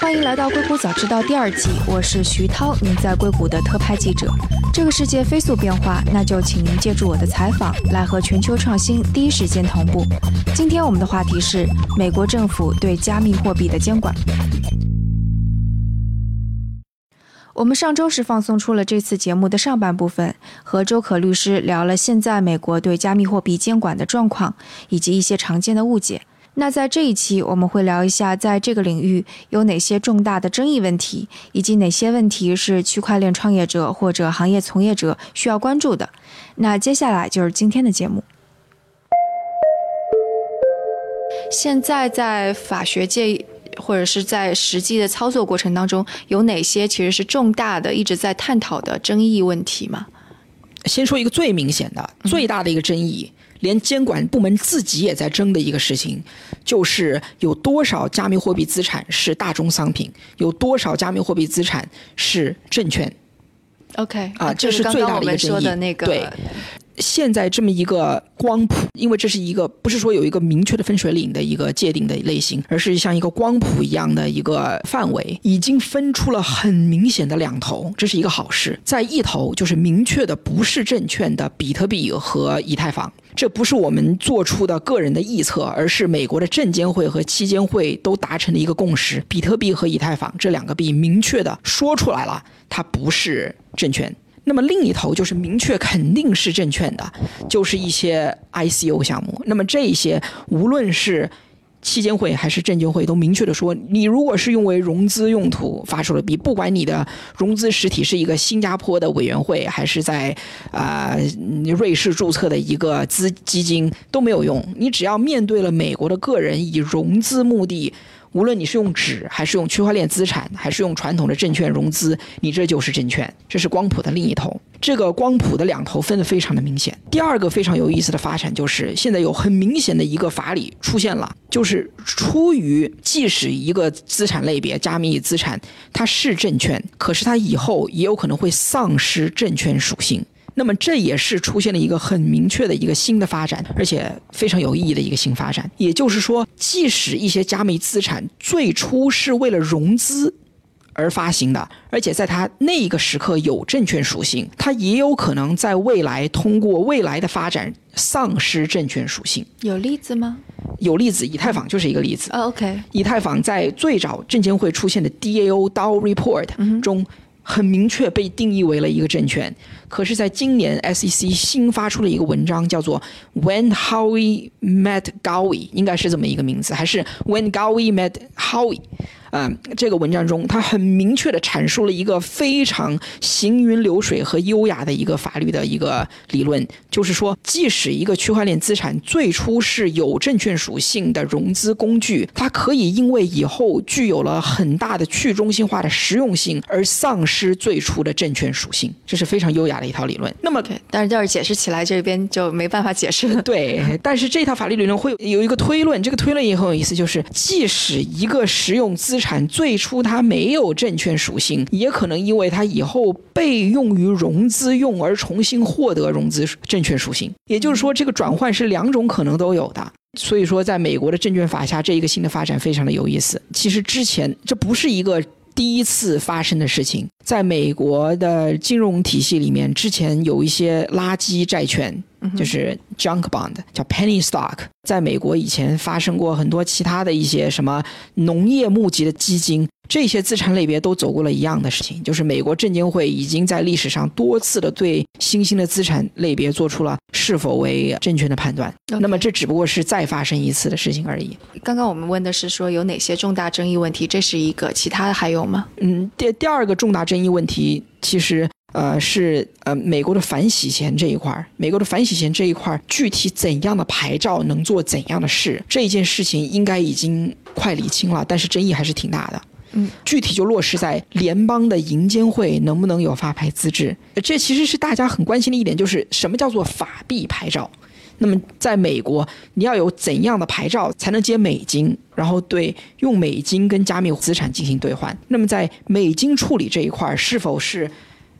欢迎来到《硅谷早知道》第二季，我是徐涛，您在硅谷的特派记者。这个世界飞速变化，那就请您借助我的采访，来和全球创新第一时间同步。今天我们的话题是美国政府对加密货币的监管。我们上周是放送出了这次节目的上半部分，和周可律师聊了现在美国对加密货币监管的状况，以及一些常见的误解。那在这一期，我们会聊一下，在这个领域有哪些重大的争议问题，以及哪些问题是区块链创业者或者行业从业者需要关注的。那接下来就是今天的节目。现在在法学界或者是在实际的操作过程当中，有哪些其实是重大的、一直在探讨的争议问题吗？先说一个最明显的、最大的一个争议。连监管部门自己也在争的一个事情，就是有多少加密货币资产是大宗商品，有多少加密货币资产是证券。OK，啊，这是最大的一个争议。对。现在这么一个光谱，因为这是一个不是说有一个明确的分水岭的一个界定的类型，而是像一个光谱一样的一个范围，已经分出了很明显的两头，这是一个好事。在一头就是明确的不是证券的比特币和以太坊，这不是我们做出的个人的臆测，而是美国的证监会和期监会都达成的一个共识：比特币和以太坊这两个币明确的说出来了，它不是证券。那么另一头就是明确肯定是证券的，就是一些 ICO 项目。那么这些无论是期监会还是证监会都明确的说，你如果是用为融资用途发出了币，不管你的融资实体是一个新加坡的委员会，还是在啊瑞士注册的一个资基金都没有用。你只要面对了美国的个人以融资目的。无论你是用纸，还是用区块链资产，还是用传统的证券融资，你这就是证券。这是光谱的另一头。这个光谱的两头分得非常的明显。第二个非常有意思的发展就是，现在有很明显的一个法理出现了，就是出于即使一个资产类别加密资产它是证券，可是它以后也有可能会丧失证券属性。那么这也是出现了一个很明确的一个新的发展，而且非常有意义的一个新发展。也就是说，即使一些加密资产最初是为了融资而发行的，而且在它那个时刻有证券属性，它也有可能在未来通过未来的发展丧失证券属性。有例子吗？有例子，以太坊就是一个例子。OK，以太坊在最早证监会出现的 DAO DAO Report 中。很明确被定义为了一个政权，可是，在今年 SEC 新发出了一个文章，叫做 When Howie Met Gowie，应该是这么一个名字，还是 When Gowie Met Howie？嗯，这个文章中，他很明确的阐述了一个非常行云流水和优雅的一个法律的一个理论，就是说，即使一个区块链资产最初是有证券属性的融资工具，它可以因为以后具有了很大的去中心化的实用性而丧失最初的证券属性，这是非常优雅的一套理论。那么，但是要是解释起来，这边就没办法解释了。对，但是这套法律理论会有一个推论，这个推论也很有意思，就是即使一个实用资产产最初它没有证券属性，也可能因为它以后被用于融资用而重新获得融资证券属性。也就是说，这个转换是两种可能都有的。所以说，在美国的证券法下，这一个新的发展非常的有意思。其实之前这不是一个第一次发生的事情，在美国的金融体系里面，之前有一些垃圾债券。就是 junk bond，叫 penny stock，在美国以前发生过很多其他的一些什么农业募集的基金，这些资产类别都走过了一样的事情，就是美国证监会已经在历史上多次的对新兴的资产类别做出了是否为证券的判断。那么这只不过是再发生一次的事情而已。刚刚我们问的是说有哪些重大争议问题，这是一个，其他的还有吗？嗯，第第二个重大争议问题其实。呃，是呃，美国的反洗钱这一块儿，美国的反洗钱这一块儿，具体怎样的牌照能做怎样的事，这件事情应该已经快理清了，但是争议还是挺大的。嗯，具体就落实在联邦的银监会能不能有发牌资质，这其实是大家很关心的一点，就是什么叫做法币牌照？那么在美国，你要有怎样的牌照才能接美金，然后对用美金跟加密资产进行兑换？那么在美金处理这一块儿，是否是？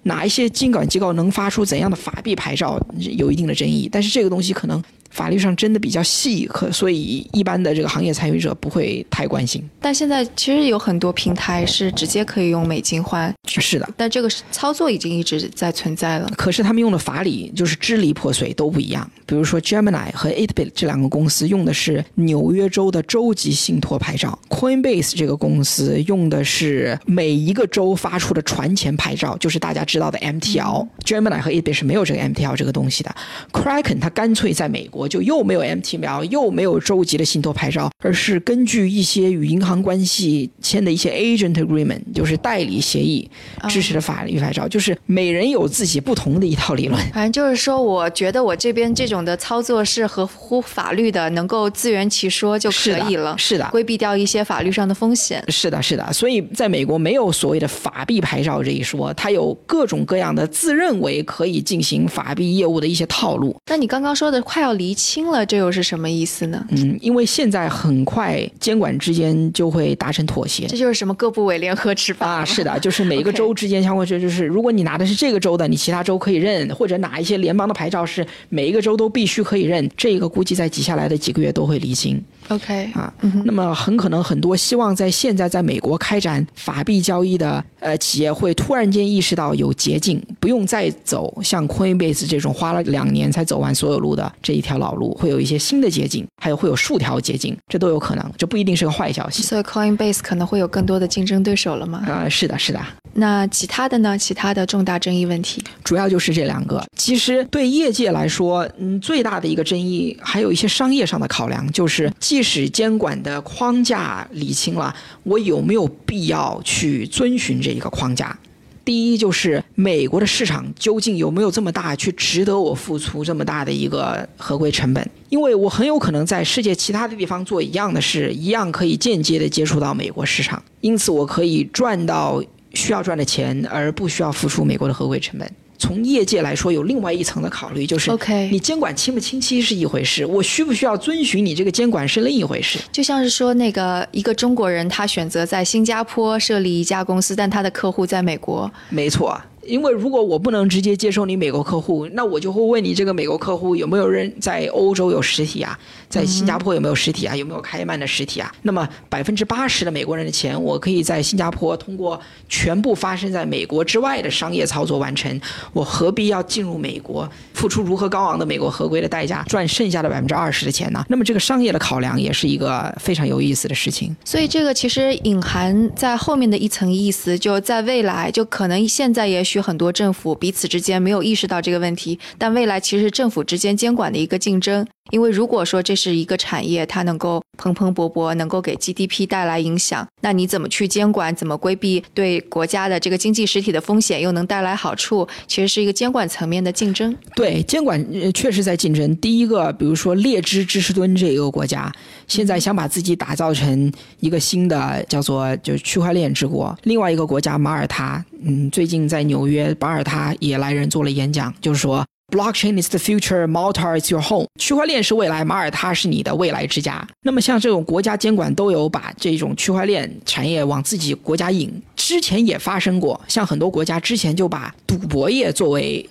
哪一些监管机构能发出怎样的法币牌照，有一定的争议。但是这个东西可能法律上真的比较细，可所以一般的这个行业参与者不会太关心。但现在其实有很多平台是直接可以用美金换，是的，但这个操作已经一直在存在了。可是他们用的法理就是支离破碎，都不一样。比如说 Gemini 和 Itbit 这两个公司用的是纽约州的州级信托牌照，Coinbase 这个公司用的是每一个州发出的传钱牌照，就是大家知道的 MTL。Gemini 和 Itbit 是没有这个 MTL 这个东西的。Kraken 它干脆在美国就又没有 MTL，又没有周级的信托牌照，而是根据一些与银行关系签的一些 agent agreement，就是代理协议支持的法律牌照，就是每人有自己不同的一套理论。反正就是说，我觉得我这边这种的操作是合乎法律的，能够自圆其说就可以了，是的，规避掉一些法律上的风险。是的，是的。所以在美国没有所谓的法币牌照这一说，它有各种各样的自认为可以进行法币业务的一些套路。那你刚刚说的快要厘清了，这又是什么意思呢？嗯，因为现在很快监管之间就会达成妥协。这就是什么各部委联合执法啊？是的，就是每一个州之间相关说就是如果你拿的是这个州的，你其他州可以认，或者哪一些联邦的牌照是每一个州都必须可以认，这个估计在接下来的几个月都会厘清。OK 啊，那么很可能很多希望在现在在美国开展法币交易的呃企业会突然间意识到有捷径，不用再走像 Coinbase 这种花了两年才走完所有路的这一条老路，会有一些新的捷径，还有会有数条捷径，这都有可能，这不一定是个坏消息。所以 Coinbase 可能会有更多的竞争对手了吗？啊，是的，是的。那其他的呢？其他的重大争议问题，主要就是这两个。其实对业界来说，嗯，最大的一个争议还有一些商业上的考量，就是即使监管的框架理清了，我有没有必要去遵循这一个框架？第一，就是美国的市场究竟有没有这么大，去值得我付出这么大的一个合规成本？因为我很有可能在世界其他的地方做一样的事，一样可以间接的接触到美国市场，因此我可以赚到需要赚的钱，而不需要付出美国的合规成本。从业界来说，有另外一层的考虑，就是 OK，你监管清不清晰是一回事，我需不需要遵循你这个监管是另一回事。就像是说，那个一个中国人，他选择在新加坡设立一家公司，但他的客户在美国。没错。因为如果我不能直接接收你美国客户，那我就会问你这个美国客户有没有人在欧洲有实体啊，在新加坡有没有实体啊，有没有开曼的实体啊？那么百分之八十的美国人的钱，我可以在新加坡通过全部发生在美国之外的商业操作完成，我何必要进入美国，付出如何高昂的美国合规的代价，赚剩下的百分之二十的钱呢？那么这个商业的考量也是一个非常有意思的事情。所以这个其实隐含在后面的一层意思，就在未来，就可能现在也许。很多政府彼此之间没有意识到这个问题，但未来其实政府之间监管的一个竞争。因为如果说这是一个产业，它能够蓬蓬勃勃，能够给 GDP 带来影响，那你怎么去监管？怎么规避对国家的这个经济实体的风险，又能带来好处？其实是一个监管层面的竞争。对，监管确实在竞争。第一个，比如说列支支持敦这一个国家，现在想把自己打造成一个新的叫做就是区块链之国。另外一个国家马耳他，嗯，最近在纽约马耳他也来人做了演讲，就是说。Blockchain is the future, Malta is your home。区块链是未来，马耳他是你的未来之家。那么像这种国家监管都有把这种区块链产业往自己国家引，之前也发生过。像很多国家之前就把赌博业作为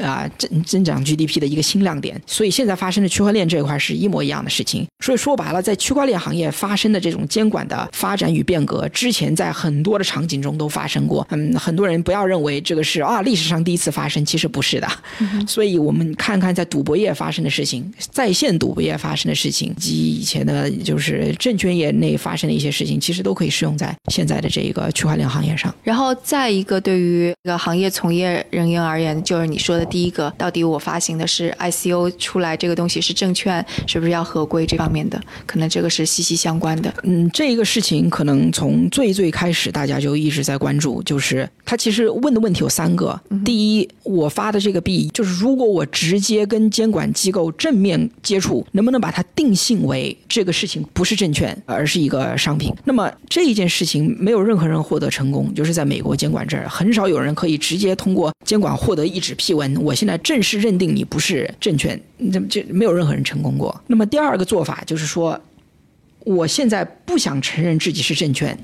啊增增长 GDP 的一个新亮点，所以现在发生的区块链这一块是一模一样的事情。所以说白了，在区块链行业发生的这种监管的发展与变革，之前在很多的场景中都发生过。嗯，很多人不要认为这个是啊历史上第一次发生，其实不是的。所以我们看看在赌博业发生的事情，在线赌博业发生的事情，及以前的就是证券业内发生的一些事情，其实都可以适用在现在的这个区块链行业上。然后再一个，对于这个行业从业人员而言，就是你说的第一个，到底我发行的是 ICO 出来这个东西是证券，是不是要合规这方面的，可能这个是息息相关的。嗯，这一个事情可能从最最开始大家就一直在关注，就是他其实问的问题有三个。第一，我发的这个币，就是如果我直接跟监管机构正面接触，能不能把它定性为这个事情不是证券，而是一个商品？那么这一件事情没有任何人获得成功，就是在美国监管这儿，很少有人可以直接通过监管获得一纸批文，我现在正式认定你不是证券，这这没有任何人成功过。那么第二个做法就是说，我现在不想承认自己是证券。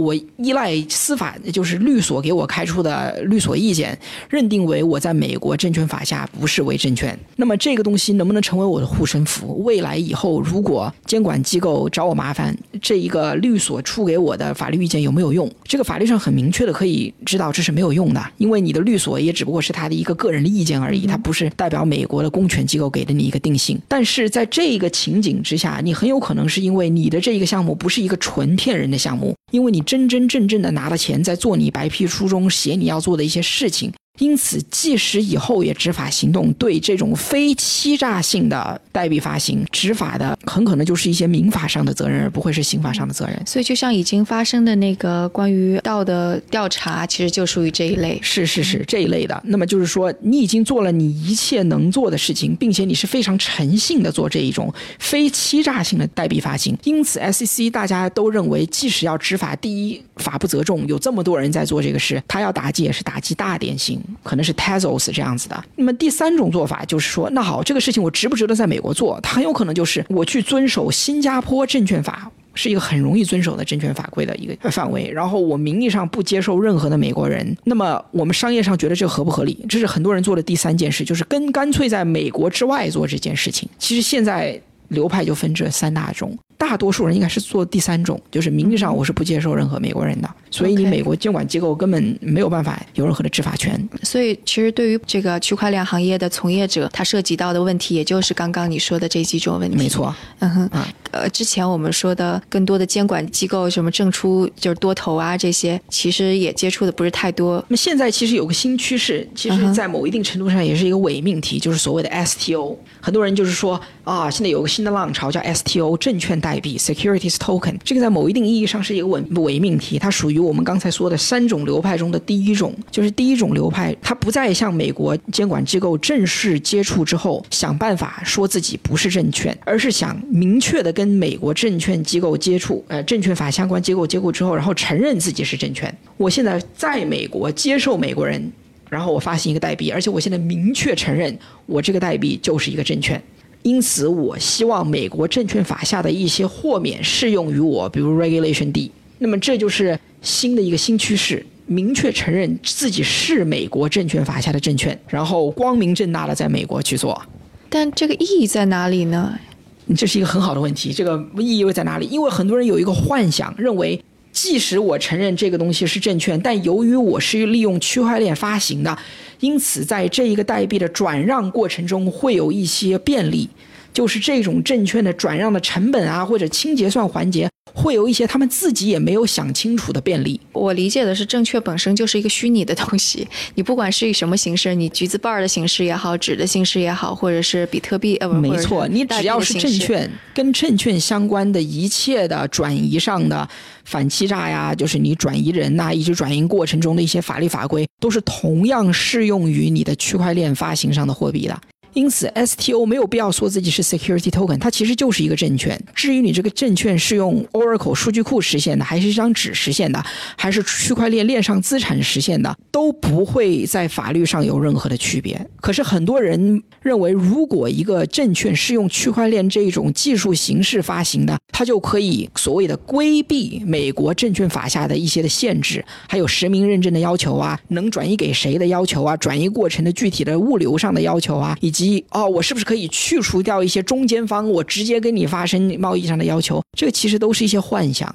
我依赖司法，就是律所给我开出的律所意见，认定为我在美国证券法下不视为证券。那么这个东西能不能成为我的护身符？未来以后如果监管机构找我麻烦，这一个律所出给我的法律意见有没有用？这个法律上很明确的可以知道这是没有用的，因为你的律所也只不过是他的一个个人的意见而已，它不是代表美国的公权机构给的你一个定性。但是在这个情景之下，你很有可能是因为你的这一个项目不是一个纯骗人的项目，因为你真真正正的拿了钱在做你白皮书中写你要做的一些事情。因此，即使以后也执法行动对这种非欺诈性的代币发行执法的，很可能就是一些民法上的责任，而不会是刑法上的责任。所以，就像已经发生的那个关于道的调查，其实就属于这一类。是是是这一类的。那么就是说，你已经做了你一切能做的事情，并且你是非常诚信的做这一种非欺诈性的代币发行。因此，SEC 大家都认为，即使要执法，第一法不责众，有这么多人在做这个事，他要打击也是打击大典型。可能是 Tezos 这样子的。那么第三种做法就是说，那好，这个事情我值不值得在美国做？它很有可能就是我去遵守新加坡证券法，是一个很容易遵守的证券法规的一个范围。然后我名义上不接受任何的美国人。那么我们商业上觉得这合不合理？这是很多人做的第三件事，就是跟干脆在美国之外做这件事情。其实现在流派就分这三大种。大多数人应该是做第三种，就是名义上我是不接受任何美国人的，所以你美国监管机构根本没有办法有任何的执法权。所以其实对于这个区块链行业的从业者，他涉及到的问题，也就是刚刚你说的这几种问题。没错，嗯哼，呃，之前我们说的更多的监管机构，什么证出就是多头啊这些，其实也接触的不是太多。那么现在其实有个新趋势，其实在某一定程度上也是一个伪命题，就是所谓的 STO。很多人就是说啊，现在有个新的浪潮叫 STO 证券代币 Securities Token，这个在某一定意义上是一个伪伪命题，它属于我们刚才说的三种流派中的第一种，就是第一种流派，它不再向美国监管机构正式接触之后想办法说自己不是证券，而是想明确的跟美国证券机构接触，呃，证券法相关机构接触之后，然后承认自己是证券。我现在在美国接受美国人。然后我发行一个代币，而且我现在明确承认我这个代币就是一个证券，因此我希望美国证券法下的一些豁免适用于我，比如 Regulation D。那么这就是新的一个新趋势，明确承认自己是美国证券法下的证券，然后光明正大的在美国去做。但这个意义在哪里呢？这是一个很好的问题，这个意义又在哪里？因为很多人有一个幻想，认为。即使我承认这个东西是证券，但由于我是利用区块链发行的，因此在这一个代币的转让过程中会有一些便利，就是这种证券的转让的成本啊，或者清结算环节。会有一些他们自己也没有想清楚的便利。我理解的是，证券本身就是一个虚拟的东西，你不管是以什么形式，你橘子瓣的形式也好，纸的形式也好，或者是比特币，呃，没错，你只要是证券，跟证券相关的一切的转移上的反欺诈呀，就是你转移人呐，以及转移过程中的一些法律法规，都是同样适用于你的区块链发行上的货币的。因此，STO 没有必要说自己是 security token，它其实就是一个证券。至于你这个证券是用 Oracle 数据库实现的，还是一张纸实现的，还是区块链链上资产实现的，都不会在法律上有任何的区别。可是很多人认为，如果一个证券是用区块链这种技术形式发行的，它就可以所谓的规避美国证券法下的一些的限制，还有实名认证的要求啊，能转移给谁的要求啊，转移过程的具体的物流上的要求啊，以及。哦，我是不是可以去除掉一些中间方？我直接跟你发生贸易上的要求，这个其实都是一些幻想。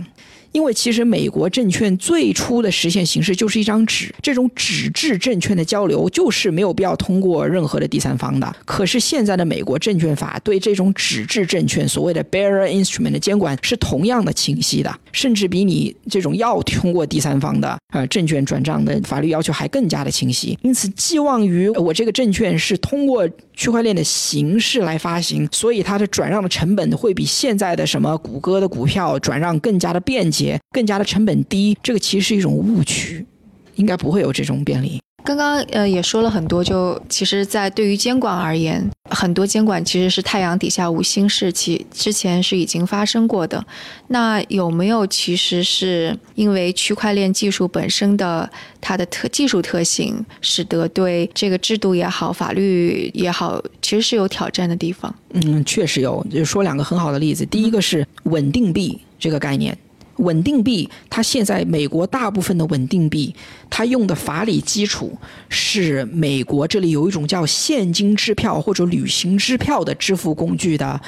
因为其实美国证券最初的实现形式就是一张纸，这种纸质证券的交流就是没有必要通过任何的第三方的。可是现在的美国证券法对这种纸质证券所谓的 bearer instrument 的监管是同样的清晰的，甚至比你这种要通过第三方的呃证券转账的法律要求还更加的清晰。因此，寄望于我这个证券是通过区块链的形式来发行，所以它的转让的成本会比现在的什么谷歌的股票转让更加的便捷。更加的成本低，这个其实是一种误区，应该不会有这种便利。刚刚呃也说了很多，就其实，在对于监管而言，很多监管其实是太阳底下无新事，其之前是已经发生过的。那有没有其实是因为区块链技术本身的它的特技术特性，使得对这个制度也好、法律也好，其实是有挑战的地方？嗯，确实有。就说两个很好的例子，第一个是稳定币这个概念。稳定币，它现在美国大部分的稳定币，它用的法理基础是美国这里有一种叫现金支票或者旅行支票的支付工具的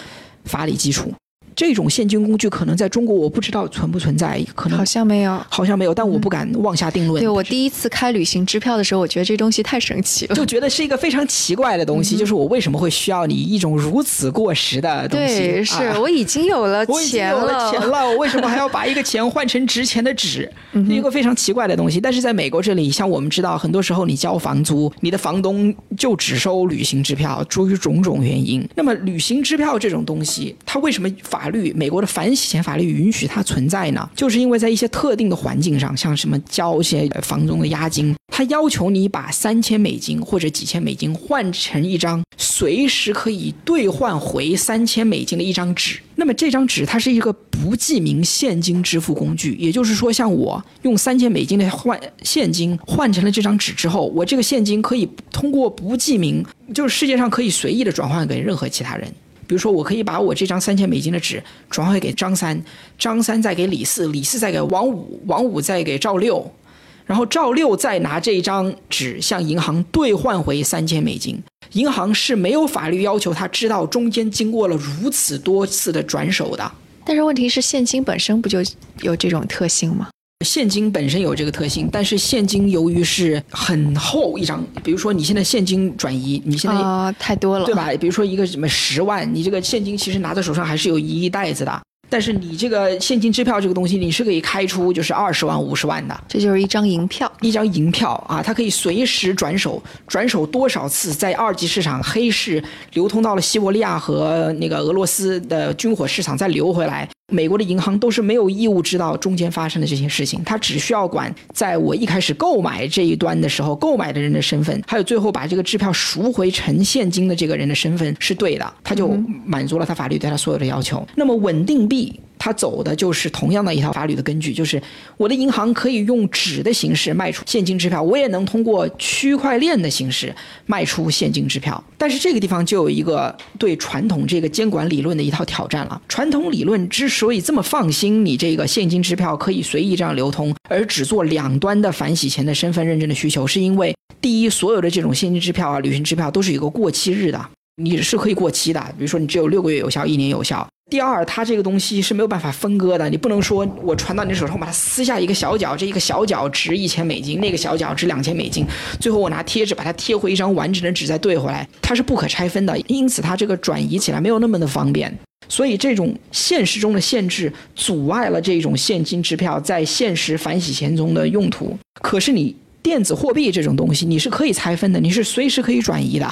法理基础。这种现金工具可能在中国我不知道存不存在，可能好像没有，好像没有，但我不敢妄下定论。对我第一次开旅行支票的时候，我觉得这东西太神奇了，就觉得是一个非常奇怪的东西。就是我为什么会需要你一种如此过时的东西？对，是我已经有了钱了，钱了，我为什么还要把一个钱换成值钱的纸？一个非常奇怪的东西。但是在美国这里，像我们知道，很多时候你交房租，你的房东就只收旅行支票，出于种种原因。那么旅行支票这种东西，它为什么法律美国的反洗钱法律允许它存在呢？就是因为在一些特定的环境上，像什么交一些房东的押金，他要求你把三千美金或者几千美金换成一张随时可以兑换回三千美金的一张纸。那么这张纸它是一个不记名现金支付工具，也就是说，像我用三千美金的换现金换成了这张纸之后，我这个现金可以通过不记名，就是世界上可以随意的转换给任何其他人。比如说，我可以把我这张三千美金的纸转换给张三，张三再给李四，李四再给王五，王五再给赵六，然后赵六再拿这张纸向银行兑换回三千美金。银行是没有法律要求他知道中间经过了如此多次的转手的。但是问题是，现金本身不就有这种特性吗？现金本身有这个特性，但是现金由于是很厚一张，比如说你现在现金转移，你现在啊太多了，对吧？比如说一个什么十万，你这个现金其实拿在手上还是有一亿袋子的。但是你这个现金支票这个东西，你是可以开出就是二十万、五十万的，这就是一张银票，一张银票啊，它可以随时转手，转手多少次，在二级市场黑市流通到了西伯利亚和那个俄罗斯的军火市场再流回来。美国的银行都是没有义务知道中间发生的这些事情，他只需要管在我一开始购买这一端的时候，购买的人的身份，还有最后把这个支票赎回成现金的这个人的身份是对的，他就满足了他法律对他所有的要求。那么稳定币。它走的就是同样的一套法律的根据，就是我的银行可以用纸的形式卖出现金支票，我也能通过区块链的形式卖出现金支票。但是这个地方就有一个对传统这个监管理论的一套挑战了。传统理论之所以这么放心你这个现金支票可以随意这样流通，而只做两端的反洗钱的身份认证的需求，是因为第一，所有的这种现金支票啊、旅行支票都是有个过期日的，你是可以过期的，比如说你只有六个月有效，一年有效。第二，它这个东西是没有办法分割的，你不能说我传到你手上，把它撕下一个小角，这一个小角值一千美金，那个小角值两千美金，最后我拿贴纸把它贴回一张完整的纸再兑回来，它是不可拆分的，因此它这个转移起来没有那么的方便，所以这种现实中的限制阻碍了这种现金支票在现实反洗钱中的用途。可是你电子货币这种东西，你是可以拆分的，你是随时可以转移的。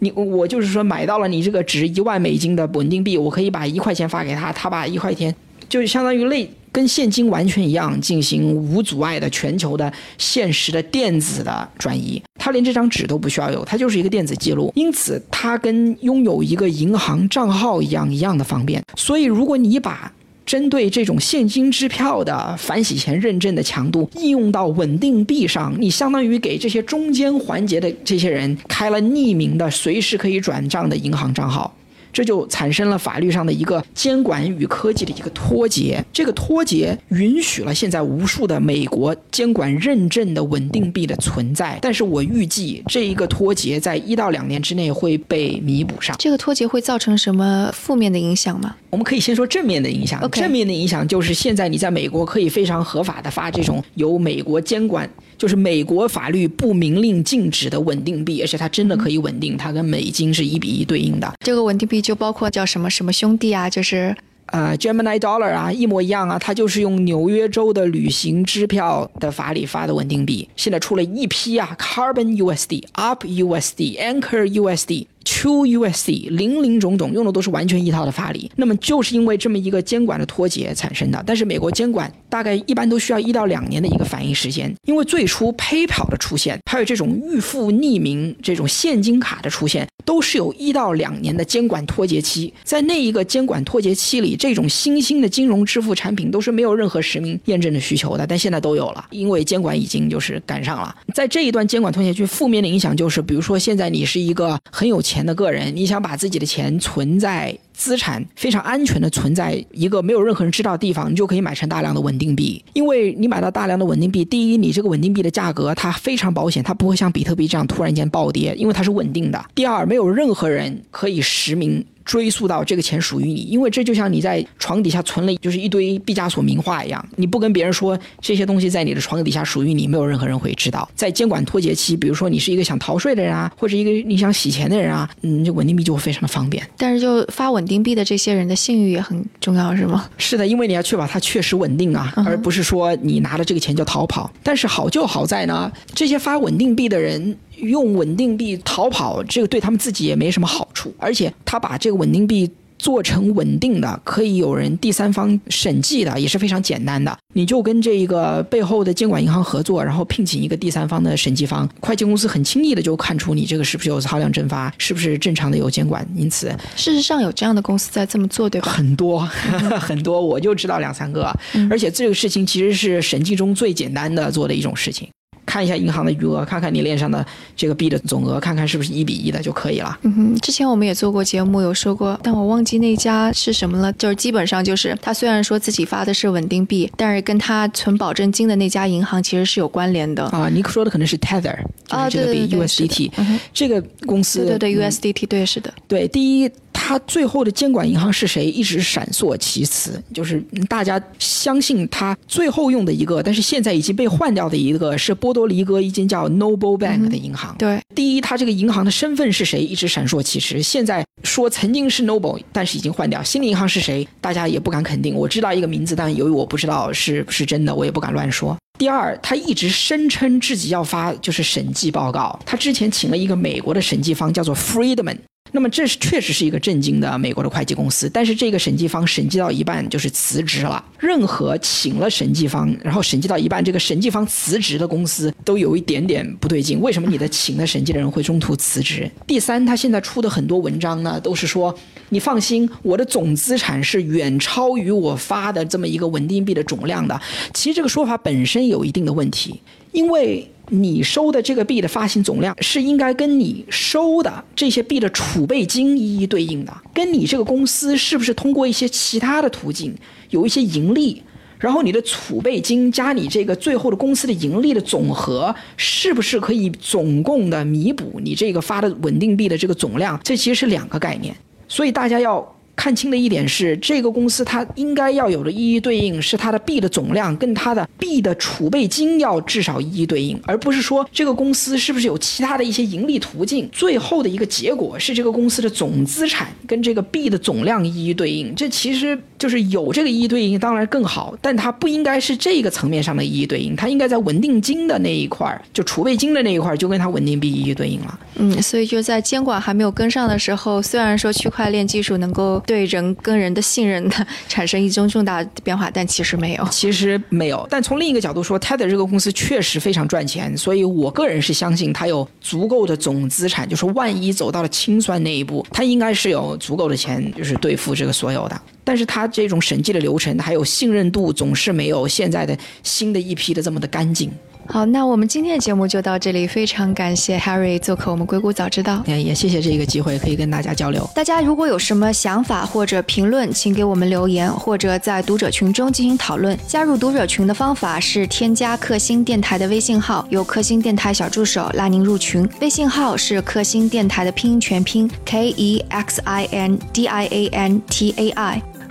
你我就是说买到了你这个值一万美金的稳定币，我可以把一块钱发给他，他把一块钱就相当于类跟现金完全一样，进行无阻碍的全球的现实的电子的转移。他连这张纸都不需要有，它就是一个电子记录，因此它跟拥有一个银行账号一样一样的方便。所以如果你把针对这种现金支票的反洗钱认证的强度应用到稳定币上，你相当于给这些中间环节的这些人开了匿名的、随时可以转账的银行账号。这就产生了法律上的一个监管与科技的一个脱节，这个脱节允许了现在无数的美国监管认证的稳定币的存在，但是我预计这一个脱节在一到两年之内会被弥补上。这个脱节会造成什么负面的影响吗？我们可以先说正面的影响。正面的影响就是现在你在美国可以非常合法的发这种由美国监管。就是美国法律不明令禁止的稳定币，而且它真的可以稳定，它跟美金是一比一对应的。这个稳定币就包括叫什么什么兄弟啊，就是呃 Gemini Dollar 啊，一模一样啊，它就是用纽约州的旅行支票的法理发的稳定币。现在出了一批啊，Carbon USD、Up USD、Anchor USD。True USC 零零种种用的都是完全一套的法理，那么就是因为这么一个监管的脱节产生的。但是美国监管大概一般都需要一到两年的一个反应时间，因为最初 PayPal 的出现，还有这种预付匿名这种现金卡的出现，都是有一到两年的监管脱节期。在那一个监管脱节期里，这种新兴的金融支付产品都是没有任何实名验证的需求的，但现在都有了，因为监管已经就是赶上了。在这一段监管脱节期，负面的影响就是，比如说现在你是一个很有钱。钱的个人，你想把自己的钱存在资产非常安全的存在一个没有任何人知道的地方，你就可以买成大量的稳定币。因为你买到大量的稳定币，第一，你这个稳定币的价格它非常保险，它不会像比特币这样突然间暴跌，因为它是稳定的。第二，没有任何人可以实名。追溯到这个钱属于你，因为这就像你在床底下存了就是一堆毕加索名画一样，你不跟别人说这些东西在你的床底下属于你，没有任何人会知道。在监管脱节期，比如说你是一个想逃税的人啊，或者一个你想洗钱的人啊，嗯，这稳定币就会非常的方便。但是就发稳定币的这些人的信誉也很重要，是吗？是的，因为你要确保它确实稳定啊，而不是说你拿了这个钱就逃跑。但是好就好在呢，这些发稳定币的人。用稳定币逃跑，这个对他们自己也没什么好处，而且他把这个稳定币做成稳定的，可以有人第三方审计的，也是非常简单的。你就跟这个背后的监管银行合作，然后聘请一个第三方的审计方，会计公司很轻易的就看出你这个是不是有超量蒸发，是不是正常的有监管。因此，事实上有这样的公司在这么做，对吧？很多 很多，我就知道两三个，而且这个事情其实是审计中最简单的做的一种事情。看一下银行的余额，看看你链上的这个币的总额，看看是不是一比一的就可以了。嗯哼，之前我们也做过节目，有说过，但我忘记那家是什么了。就是基本上就是，他虽然说自己发的是稳定币，但是跟他存保证金的那家银行其实是有关联的。啊，你说的可能是 Tether，就是这个币 USDT，这个公司。对对对，USDT，对，是的。对，第一。它最后的监管银行是谁，一直闪烁其词。就是大家相信它最后用的一个，但是现在已经被换掉的一个是波多黎各一间叫 Noble Bank 的银行。对，第一，它这个银行的身份是谁，一直闪烁其词。现在说曾经是 Noble，但是已经换掉。新的银行是谁，大家也不敢肯定。我知道一个名字，但由于我不知道是不是真的，我也不敢乱说。第二，他一直声称自己要发就是审计报告。他之前请了一个美国的审计方，叫做 Friedman。那么这是确实是一个震惊的美国的会计公司，但是这个审计方审计到一半就是辞职了。任何请了审计方，然后审计到一半这个审计方辞职的公司，都有一点点不对劲。为什么你的请的审计的人会中途辞职？第三，他现在出的很多文章呢，都是说你放心，我的总资产是远超于我发的这么一个稳定币的总量的。其实这个说法本身有一定的问题，因为。你收的这个币的发行总量是应该跟你收的这些币的储备金一一对应的，跟你这个公司是不是通过一些其他的途径有一些盈利，然后你的储备金加你这个最后的公司的盈利的总和，是不是可以总共的弥补你这个发的稳定币的这个总量？这其实是两个概念，所以大家要。看清的一点是，这个公司它应该要有的一一对应是它的币的总量跟它的币的储备金要至少一一对应，而不是说这个公司是不是有其他的一些盈利途径。最后的一个结果是这个公司的总资产跟这个币的总量一一对应，这其实就是有这个一一对应当然更好，但它不应该是这个层面上的一一对应，它应该在稳定金的那一块儿，就储备金的那一块儿就跟它稳定币一一对应了。嗯，所以就在监管还没有跟上的时候，虽然说区块链技术能够。对人跟人的信任的产生一种重大变化，但其实没有，其实没有。但从另一个角度说，Tether 这个公司确实非常赚钱，所以我个人是相信它有足够的总资产，就是万一走到了清算那一步，它应该是有足够的钱，就是对付这个所有的。但是它这种审计的流程还有信任度，总是没有现在的新的一批的这么的干净。好，那我们今天的节目就到这里，非常感谢 Harry 做客我们硅谷早知道，也也谢谢这个机会可以跟大家交流。大家如果有什么想法或者评论，请给我们留言，或者在读者群中进行讨论。加入读者群的方法是添加克星电台的微信号，由克星电台小助手拉您入群。微信号是克星电台的拼音全拼 K E X I N D I A N T A I。